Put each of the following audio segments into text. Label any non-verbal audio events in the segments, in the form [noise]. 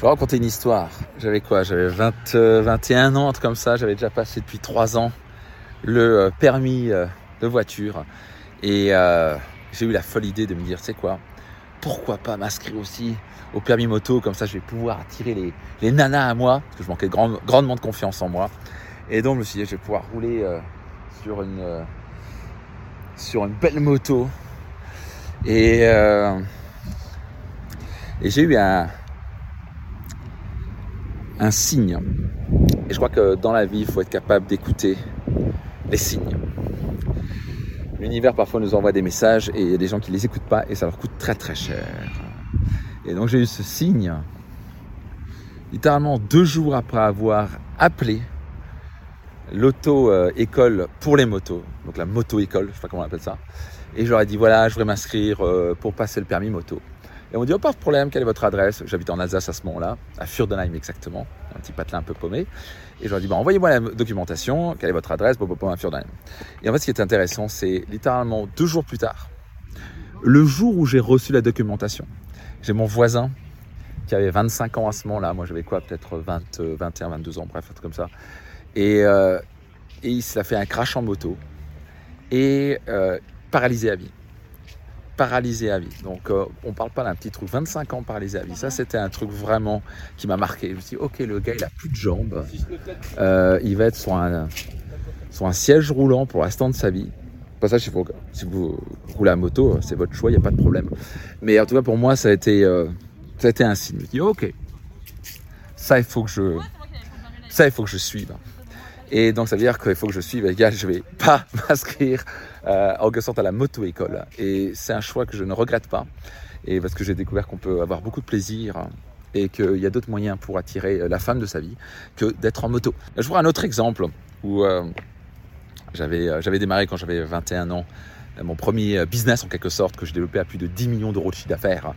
Je vais raconter une histoire. J'avais quoi? J'avais 20, 21 ans, un truc comme ça. J'avais déjà passé depuis 3 ans le euh, permis euh, de voiture. Et euh, j'ai eu la folle idée de me dire, sais quoi? Pourquoi pas m'inscrire aussi au permis moto? Comme ça, je vais pouvoir attirer les, les nanas à moi. Parce que je manquais grand, grandement de confiance en moi. Et donc, je me suis dit, je vais pouvoir rouler sur, une, sur une belle moto. Et, et j'ai eu un, un signe. Et je crois que dans la vie, il faut être capable d'écouter les signes. L'univers parfois nous envoie des messages et il y a des gens qui les écoutent pas et ça leur coûte très très cher. Et donc j'ai eu ce signe littéralement deux jours après avoir appelé l'auto-école pour les motos, donc la moto-école, je sais pas comment on appelle ça. Et je leur ai dit voilà, je voudrais m'inscrire euh, pour passer le permis moto. Et on dit, oh, pas de problème, quelle est votre adresse? J'habite en Alsace à ce moment-là, à Furdenheim exactement, un petit patelin un peu paumé. Et je leur dis, bah, envoyez-moi la documentation, quelle est votre adresse? À Furdenheim. Et en fait, ce qui est intéressant, c'est littéralement deux jours plus tard, le jour où j'ai reçu la documentation, j'ai mon voisin qui avait 25 ans à ce moment-là, moi j'avais quoi, peut-être 20, 21, 22 ans, bref, un truc comme ça. Et, euh, et il s'est fait un crash en moto. Et euh, paralysé à vie paralysé à vie. Donc, euh, on parle pas d'un petit truc. 25 ans paralysé à vie. Ça, c'était un truc vraiment qui m'a marqué. Je me suis dit, ok, le gars, il a plus de jambes. Euh, il va être sur un, sur un siège roulant pour l'instant de sa vie. Pas ça, si vous, si vous roulez à moto, c'est votre choix, il n'y a pas de problème. Mais en tout cas, pour moi, ça a été, euh, ça a été un signe. Je me suis dit, ok, ça, il faut que je, ça, il faut que je suive. Et donc, ça veut dire qu'il faut que je suive, les gars, je vais pas [laughs] m'inscrire euh, en quelque sorte à la moto-école. Et c'est un choix que je ne regrette pas. Et parce que j'ai découvert qu'on peut avoir beaucoup de plaisir et qu'il y a d'autres moyens pour attirer la femme de sa vie que d'être en moto. Je vois un autre exemple où euh, j'avais, euh, j'avais démarré quand j'avais 21 ans mon premier business en quelque sorte que j'ai développé à plus de 10 millions d'euros de chiffre d'affaires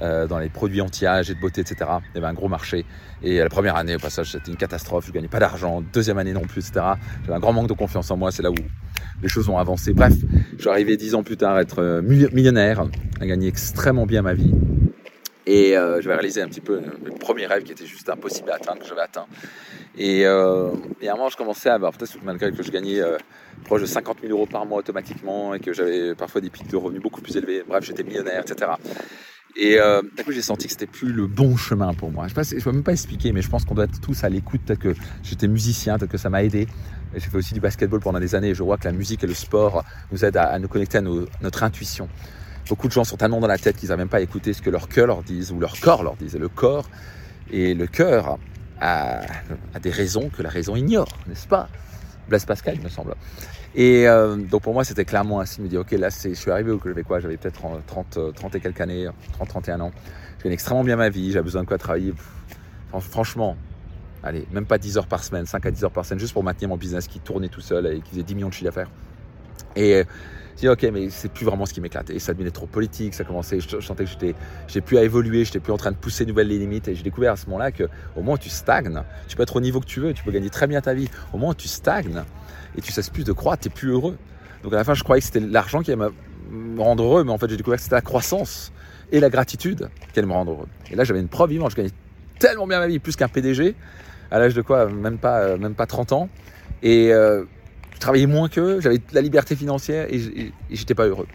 euh, dans les produits anti-âge et de beauté, etc. Il y avait un gros marché. Et la première année, au passage, c'était une catastrophe. Je gagnais pas d'argent. Deuxième année non plus, etc. J'avais un grand manque de confiance en moi. C'est là où les choses ont avancé. Bref, je suis arrivé dix ans plus tard à être euh, millionnaire, à gagner extrêmement bien ma vie. Et euh, je vais réaliser un petit peu le premier rêve qui était juste impossible à atteindre, que j'avais atteint. Et, euh, et, à un moment, je commençais à, peut-être malgré que je gagnais euh, proche de 50 000 euros par mois automatiquement et que j'avais parfois des pics de revenus beaucoup plus élevés. Bref, j'étais millionnaire, etc. Et euh, d'un coup, j'ai senti que c'était plus le bon chemin pour moi. Je ne peux même pas expliquer, mais je pense qu'on doit être tous à l'écoute. Peut-être que j'étais musicien, peut-être que ça m'a aidé. J'ai fait aussi du basketball pendant des années et je vois que la musique et le sport nous aident à, nous connecter à notre intuition. Beaucoup de gens sont tellement dans la tête qu'ils n'arrivent même pas à écouter ce que leur cœur leur dit ou leur corps leur dit. Et le corps et le cœur a, des raisons que la raison ignore, n'est-ce pas? Blaise Pascal, il me semble. Et euh, donc pour moi, c'était clairement un signe de dire, ok, là, je suis arrivé où j'avais quoi J'avais peut-être 30, 30 et quelques années, 30, 31 ans. Je gagne extrêmement bien ma vie, j'avais besoin de quoi travailler. Franchement, allez, même pas 10 heures par semaine, 5 à 10 heures par semaine, juste pour maintenir mon business qui tournait tout seul et qui faisait 10 millions de chiffres d'affaires. Je dis, ok, mais c'est plus vraiment ce qui m'éclate. Et ça devenait trop politique, ça commençait, je, sentais que j'étais, j'ai plus à évoluer, j'étais plus en train de pousser nouvelles limites. Et j'ai découvert à ce moment-là que au moins tu stagnes, tu peux être au niveau que tu veux, tu peux gagner très bien ta vie. Au moins tu stagnes et tu cesses plus de croître, tu es plus heureux. Donc à la fin, je croyais que c'était l'argent qui allait me rendre heureux, mais en fait, j'ai découvert que c'était la croissance et la gratitude qui allait me rendre heureux. Et là, j'avais une preuve vivante, je gagnais tellement bien ma vie, plus qu'un PDG, à l'âge de quoi Même pas, euh, même pas 30 ans. Et euh, je travaillais moins qu'eux, j'avais la liberté financière et, j'étais pas heureux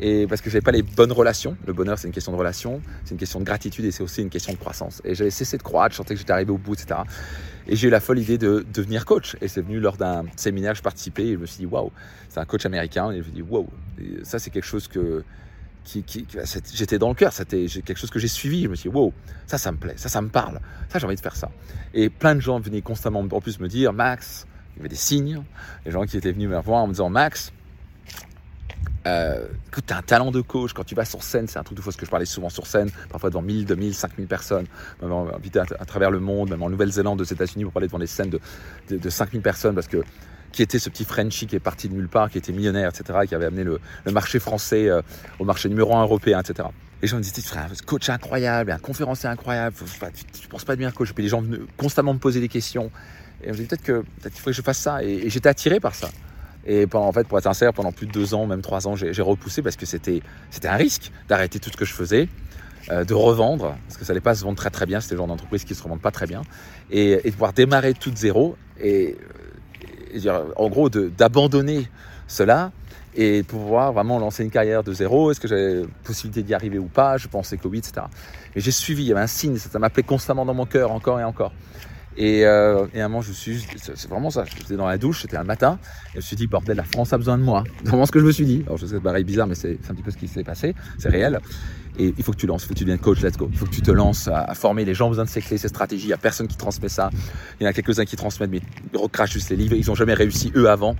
et parce que j'avais pas les bonnes relations. Le bonheur, c'est une question de relation, c'est une question de gratitude et c'est aussi une question de croissance. Et j'avais cessé de croître, je sentais que j'étais arrivé au bout, etc. Et j'ai eu la folle idée de devenir coach. Et c'est venu lors d'un séminaire, je participais et je me suis dit, waouh, c'est un coach américain. Et je me suis dit, waouh, ça c'est quelque chose que qui, j'étais dans le cœur, c'était quelque chose que j'ai suivi. Je me suis dit, wow, ça, ça me plaît, ça, ça me parle, ça, j'ai envie de faire ça. Et plein de gens venaient constamment en plus me dire, Max, il avait des signes, les gens qui étaient venus me voir en me disant, Max, euh, écoute, tu as un talent de coach. Quand tu vas sur scène, c'est un truc de fois ce que je parlais souvent sur scène, parfois devant 1000, 2000, 5000 personnes, même invité à, travers le monde, même en Nouvelle-Zélande, aux États-Unis, pour parler devant des scènes de, de, 5000 personnes, parce que qui était ce petit Frenchie qui est parti de nulle part, qui était millionnaire, etc., qui avait amené le, marché français euh, au marché numéro un européen, etc. Et les gens me disaient, frère, un coach incroyable, un conférencier incroyable, tu, ne penses pas devenir coach. Et puis les gens venaient constamment me poser des questions. Et je me disais, peut-être que peut qu'il faudrait que je fasse ça. et j'étais attiré par ça. Et en fait, pour être sincère, pendant plus de deux ans, même trois ans, j'ai repoussé parce que c'était, un risque d'arrêter tout ce que je faisais euh, de revendre, parce que ça n'allait pas se vendre très très bien, c'était le genre d'entreprise qui se revendent pas très bien, et, de pouvoir démarrer tout de zéro, et, en gros d'abandonner cela et pouvoir vraiment lancer une carrière de zéro. Est-ce que j'avais possibilité d'y arriver ou pas? Je pensais que oui, etc. Et j'ai suivi, il y avait un signe, ça m'appelait constamment dans mon cœur, encore et encore. Et, euh, un moment, je suis, c'est vraiment ça. J'étais dans la douche, c'était un matin, et je me suis dit, bordel, la France a besoin de moi. C'est [laughs] vraiment ce que je me suis dit. Alors, je sais que c'est pareil bizarre, mais c'est un petit peu ce qui s'est passé. C'est réel. Et il faut que tu lances, il faut que tu deviennes coach, let's go. Il faut que tu te lances à, former. Les gens besoin de ces clés, ces stratégies. Il n'y a personne qui transmet ça. Il y en a quelques-uns qui transmettent, mais ils recrachent juste les livres. Ils n'ont jamais réussi eux avant.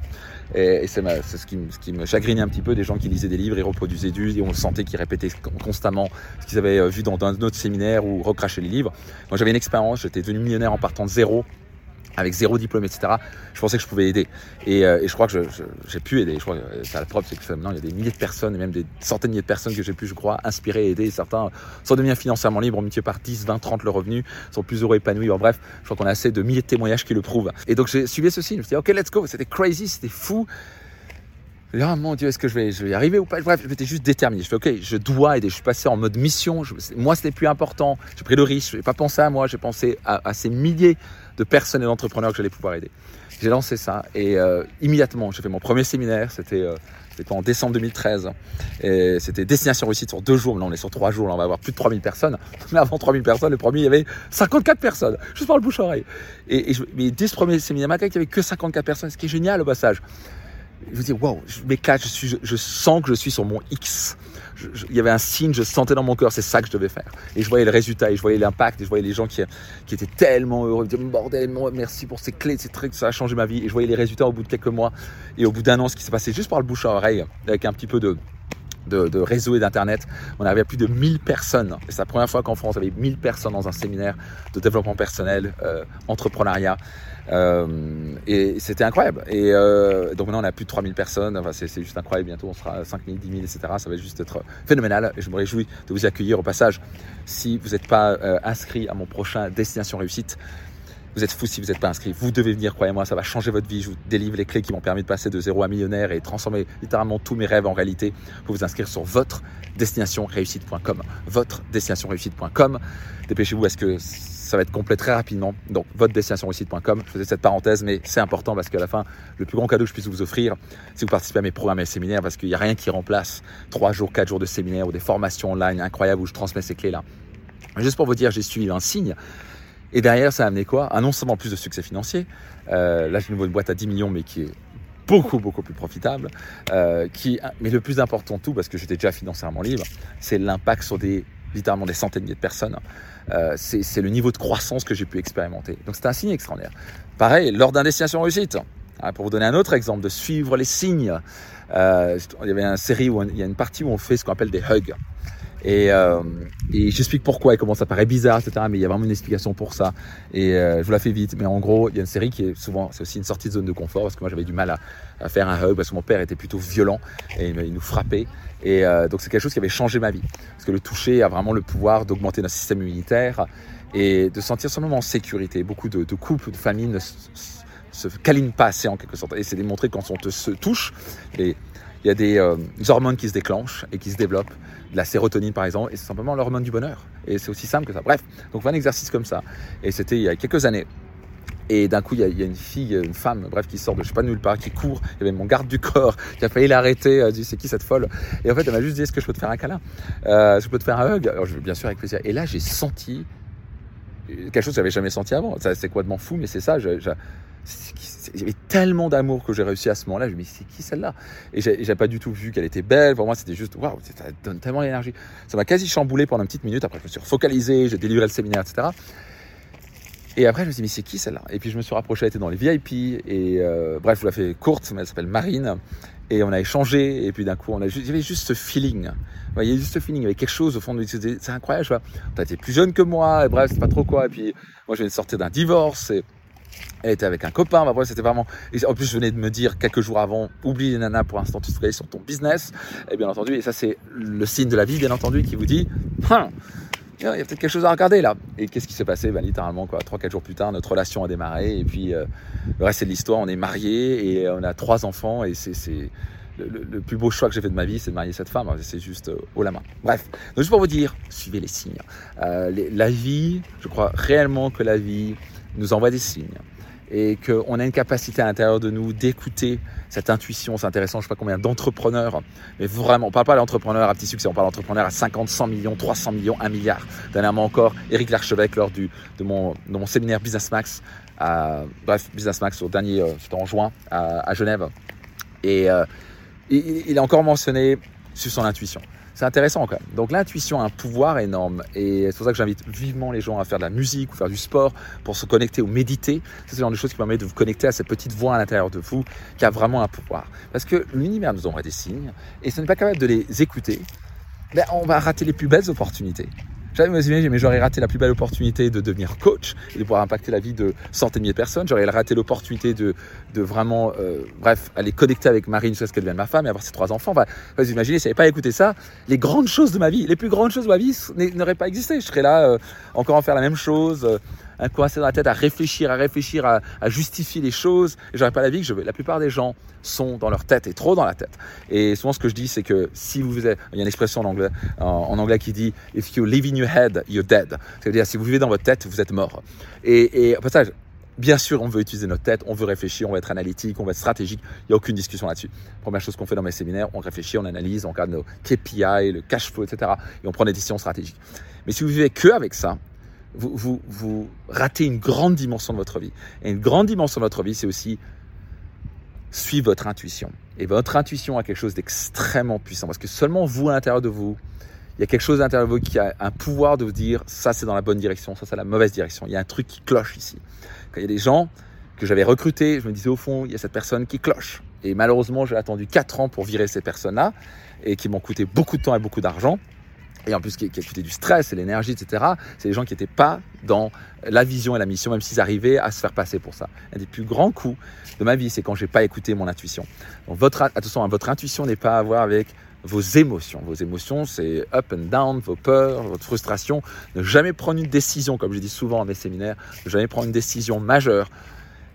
Et, c'est ce qui, me chagrinait un petit peu des gens qui lisaient des livres, ils reproduisaient du, et on sentait qu'ils répétaient constamment ce qu'ils avaient vu dans, dans un autre séminaire ou recrachaient les livres. Moi, j'avais une expérience, j'étais devenu millionnaire en partant de zéro avec zéro diplôme, etc. Je pensais que je pouvais aider. Et, euh, je crois que j'ai pu aider. Je crois que c'est la preuve, c'est que maintenant, il y a des milliers de personnes, et même des centaines de milliers de personnes que j'ai pu, je crois, inspirer et aider. certains sont devenus financièrement libres, multipliés par 10, 20, 30 le revenu, sont plus heureux, épanouis. bref, je crois qu'on a assez de milliers de témoignages qui le prouvent. Et donc, j'ai suivi ceci. Je me suis dit, OK, let's go. C'était crazy, c'était fou. Ah mon Dieu, est-ce que je vais, y arriver ou pas? Bref, j'étais juste déterminé. Je fais OK, je dois aider. Je suis passé en mode mission. Je, moi, c'était plus important. J'ai pris le risque. Je n'ai pas pensé à moi. J'ai pensé à, ces milliers de personnes et d'entrepreneurs que j'allais pouvoir aider. J'ai lancé ça et euh, immédiatement, j'ai fait mon premier séminaire. C'était euh, en décembre 2013. Et c'était Destination Réussite sur deux jours. Là, on est sur trois jours. Là, on va avoir plus de 3000 personnes. [laughs] Mais avant 3000 personnes, le premier, il y avait 54 personnes. Juste par le bouche-oreille. Et, et je, mais dès ce premier séminaire, il n'y avait que 54 personnes. Ce qui est génial au passage je me dis, waouh, je m'éclate, je, sens que je suis sur mon X. il y avait un signe, je sentais dans mon cœur, c'est ça que je devais faire. Et je voyais le résultat, et je voyais l'impact, et je voyais les gens qui, qui étaient tellement heureux. Ils me disaient, bordel, merci pour ces clés, ces trucs, ça a changé ma vie. Et je voyais les résultats au bout de quelques mois, et au bout d'un an, ce qui s'est passé juste par le bouche à oreille, avec un petit peu de, de, de, réseau et d'internet. On arrivait à plus de 1000 personnes. C'est la première fois qu'en France, y avait 1000 personnes dans un séminaire de développement personnel, euh, entrepreneuriat. Euh, et c'était incroyable. Et euh, donc maintenant, on a plus de 3000 personnes. Enfin, c'est juste incroyable. Bientôt, on sera à 5000, 10 000, etc. Ça va juste être phénoménal. Et je me réjouis de vous accueillir au passage. Si vous n'êtes pas euh, inscrit à mon prochain Destination Réussite, vous êtes fou si vous n'êtes pas inscrit. Vous devez venir, croyez-moi, ça va changer votre vie. Je vous délivre les clés qui m'ont permis de passer de zéro à millionnaire et transformer littéralement tous mes rêves en réalité. Vous vous inscrire sur votre destinationreussite.com. Votre destinationreussite.com. Dépêchez-vous parce que ça va être complet très rapidement? Donc, votre destinationreussite.com. Je faisais cette parenthèse, mais c'est important parce qu'à la fin, le plus grand cadeau que je puisse vous offrir, c'est vous participez à mes programmes et séminaires parce qu'il n'y a rien qui remplace trois jours, quatre jours de séminaire ou des formations online incroyables où je transmets ces clés-là. Juste pour vous dire, j'ai suivi un signe. Et derrière, ça a amené quoi? Un non seulement plus de succès financier. Euh, là, j'ai une boîte à 10 millions, mais qui est beaucoup, beaucoup plus profitable. Euh, qui, mais le plus important de tout, parce que j'étais déjà financièrement libre, c'est l'impact sur des, littéralement des centaines de personnes. Euh, c'est le niveau de croissance que j'ai pu expérimenter. Donc, c'est un signe extraordinaire. Pareil, lors d'un destination réussite, hein, pour vous donner un autre exemple de suivre les signes, euh, il y avait une série où il y a une partie où on fait ce qu'on appelle des hugs. Et, euh, et j'explique pourquoi et comment ça paraît bizarre, etc. Mais il y a vraiment une explication pour ça. Et euh, je vous la fais vite. Mais en gros, il y a une série qui est souvent, c'est aussi une sortie de zone de confort parce que moi j'avais du mal à, faire un hug parce que mon père était plutôt violent et il, nous frappait. Et euh, donc c'est quelque chose qui avait changé ma vie parce que le toucher a vraiment le pouvoir d'augmenter notre système immunitaire et de sentir simplement en sécurité. Beaucoup de, de couples, de familles ne se, câlinent pas assez en quelque sorte. Et c'est démontré quand on te se touche. Et il y a des, euh, hormones qui se déclenchent et qui se développent, la sérotonine par exemple, et c'est simplement l'hormone du bonheur. Et c'est aussi simple que ça. Bref, donc un exercice comme ça. Et c'était il y a quelques années. Et d'un coup, il y, a, a, une fille, une femme, bref, qui sort de je sais pas nulle part, qui court. Il y avait mon garde du corps [laughs] qui a failli l'arrêter. Elle dit c'est qui cette folle? Et en fait, elle m'a juste dit est-ce que je peux te faire un câlin? Euh, Est-ce que je peux te faire un hug? Alors je bien sûr avec plaisir. Et là, j'ai senti quelque chose que j'avais jamais senti avant. C'est quoi de m'en fou, mais c'est ça. Il y avait tellement d'amour que j'ai réussi à ce moment-là. Je me dit, c'est qui celle-là? Et j'ai pas du tout vu qu'elle était belle. Pour moi, c'était juste, waouh, ça donne tellement d'énergie. Ça m'a quasi chamboulé pendant une petite minute. Après, je me suis focalisé, j'ai délivré le séminaire, etc. Et après, je me suis dit, mais c'est qui celle-là? Et puis, je me suis rapproché, elle était dans les VIP. Et euh, bref, je vous la fais courte, mais elle s'appelle Marine. Et on a échangé. Et puis, d'un coup, on a juste, il y avait juste ce feeling. Vous voyez, juste ce feeling. Il y avait quelque chose au fond de C'est incroyable, tu vois. T'as été plus jeune que moi. Et bref, c'est pas trop quoi. Et puis, moi, je viens de sortir d'un divorce. Elle était avec un copain, bah, c'était vraiment. en plus, je venais de me dire quelques jours avant, oublie les nanas pour l'instant, tu travailles sur ton business. Et bien entendu, et ça c'est le signe de la vie, bien entendu, qui vous dit, hein, il y a peut-être quelque chose à regarder là. Et qu'est-ce qui s'est passé? Ben, Littéralement, quoi, 3-4 jours plus tard, notre relation a démarré. Et puis, euh, le reste c'est de l'histoire. On est mariés et on a trois enfants. Et c'est le, plus beau choix que j'ai fait de ma vie, c'est de marier cette femme. C'est juste euh, haut la main. Bref, juste pour vous dire, suivez les signes. Euh, la vie, je crois réellement que la vie nous envoie des signes et qu'on a une capacité à l'intérieur de nous d'écouter cette intuition. C'est intéressant, je ne sais pas combien d'entrepreneurs, mais vraiment, on ne parle pas d'entrepreneurs à petit succès, on parle d'entrepreneurs à 50, 100 millions, 300 millions, 1 milliard. Dernièrement encore, Eric Larchevêque, lors du, de, mon, de mon séminaire Business Max, à, bref, Business Max au dernier, euh, c'était en juin, à, Genève. Et euh, il, il a encore mentionné sur son intuition. C'est intéressant quand même. Donc l'intuition a un pouvoir énorme et c'est pour ça que j'invite vivement les gens à faire de la musique ou faire du sport pour se connecter ou méditer. C'est ce genre de choses qui permet de vous connecter à cette petite voix à l'intérieur de vous qui a vraiment un pouvoir. Parce que l'univers nous envoie des signes et si on n'est pas capable de les écouter, ben on va rater les plus belles opportunités. J'avais imaginé, mais j'aurais raté la plus belle opportunité de devenir coach et de pouvoir impacter la vie de centaines de milliers de personnes. J'aurais raté l'opportunité de, de vraiment, euh, bref, aller connecter avec Marine jusqu'à ce qu'elle devienne ma femme et avoir ses trois enfants. Enfin, vous imaginez, si j'avais pas écouté ça, les grandes choses de ma vie, les plus grandes choses de ma vie n'auraient pas existé. Je serais là, euh, encore à faire la même chose. Euh, un coincé dans la tête à réfléchir, à réfléchir, à, justifier les choses. Et j'aurais pas la vie que je veux. La plupart des gens sont dans leur tête et trop dans la tête. Et souvent, ce que je dis, c'est que si vous êtes, il y a une expression en anglais, en, anglais qui dit If you live in your head, you're dead. C'est-à-dire, si vous vivez dans votre tête, vous êtes mort. Et, et au passage, Bien sûr, on veut utiliser notre tête, on veut réfléchir, on veut être analytique, on veut être stratégique. Il n'y a aucune discussion là-dessus. Première chose qu'on fait dans mes séminaires, on réfléchit, on analyse, on regarde nos KPI, le cash flow, etc. Et on prend des décisions stratégiques. Mais si vous vivez que avec ça, vous, ratez une grande dimension de votre vie. Et une grande dimension de votre vie, c'est aussi suivre votre intuition. Et votre intuition a quelque chose d'extrêmement puissant parce que seulement vous, à l'intérieur de vous, il y a quelque chose à l'intérieur de vous qui a un pouvoir de vous dire ça c'est dans la bonne direction, ça c'est la mauvaise direction. Il y a un truc qui cloche ici. Quand il y a des gens que j'avais recrutés, je me disais au fond, il y a cette personne qui cloche. Et malheureusement, j'ai attendu 4 ans pour virer ces personnes-là et qui m'ont coûté beaucoup de temps et beaucoup d'argent et en plus qui, qui a du stress et l'énergie, etc. C'est des gens qui n'étaient pas dans la vision et la mission, même s'ils arrivaient à se faire passer pour ça. Un des plus grands coups de ma vie, c'est quand j'ai pas écouté mon intuition. Donc votre attention, hein, votre intuition n'est pas à voir avec vos émotions. Vos émotions, c'est up and down, vos peurs, votre frustration. Ne jamais prendre une décision, comme je dis souvent dans mes séminaires, ne jamais prendre une décision majeure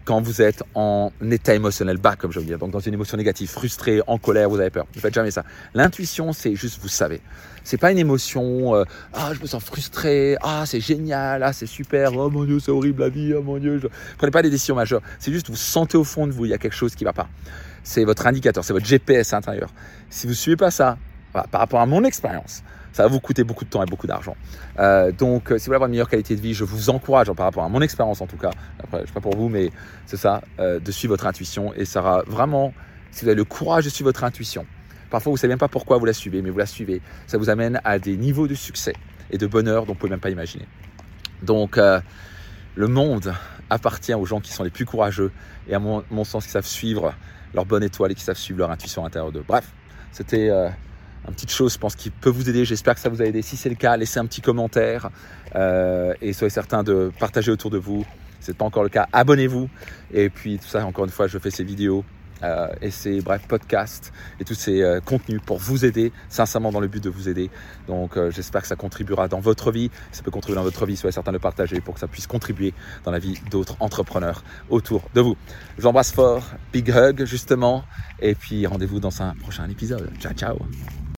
quand vous êtes en état émotionnel bas, comme je veux dire, donc dans une émotion négative, frustré, en colère, vous avez peur. Ne faites jamais ça. L'intuition, c'est juste vous savez. C'est pas une émotion, euh, ah je me sens frustré, ah c'est génial, ah c'est super, oh mon dieu c'est horrible la vie, oh mon dieu. Je... Prenez pas des décisions majeures. C'est juste vous sentez au fond de vous, il y a quelque chose qui va pas. C'est votre indicateur, c'est votre GPS intérieur. Si vous suivez pas ça, par rapport à mon expérience, ça va vous coûter beaucoup de temps et beaucoup d'argent. Euh, donc, euh, si vous voulez avoir une meilleure qualité de vie, je vous encourage, par rapport à mon expérience en tout cas, après, je sais pas pour vous, mais c'est ça, euh, de suivre votre intuition et ça sera vraiment, si vous avez le courage de suivre votre intuition, parfois vous ne savez même pas pourquoi vous la suivez, mais vous la suivez, ça vous amène à des niveaux de succès et de bonheur dont vous ne pouvez même pas imaginer. Donc, le monde appartient aux gens qui sont les plus courageux et à mon, sens qui savent suivre leur bonne étoile et qui savent suivre leur intuition intérieure. Bref, c'était une petite chose, je pense, qui peut vous aider. J'espère que ça vous a aidé. Si c'est le cas, laissez un petit commentaire euh, et soyez certain de partager autour de vous. Si ce n'est pas encore le cas, abonnez-vous. Et puis tout ça, encore une fois, je fais ces vidéos euh, et ces bref podcasts et tous ces euh, contenus pour vous aider, sincèrement dans le but de vous aider. Donc j'espère que ça contribuera dans votre vie. Si ça peut contribuer dans votre vie, soyez certain de partager pour que ça puisse contribuer dans la vie d'autres entrepreneurs autour de vous. Je vous embrasse fort, big hug justement, et puis rendez-vous dans un prochain épisode. Ciao ciao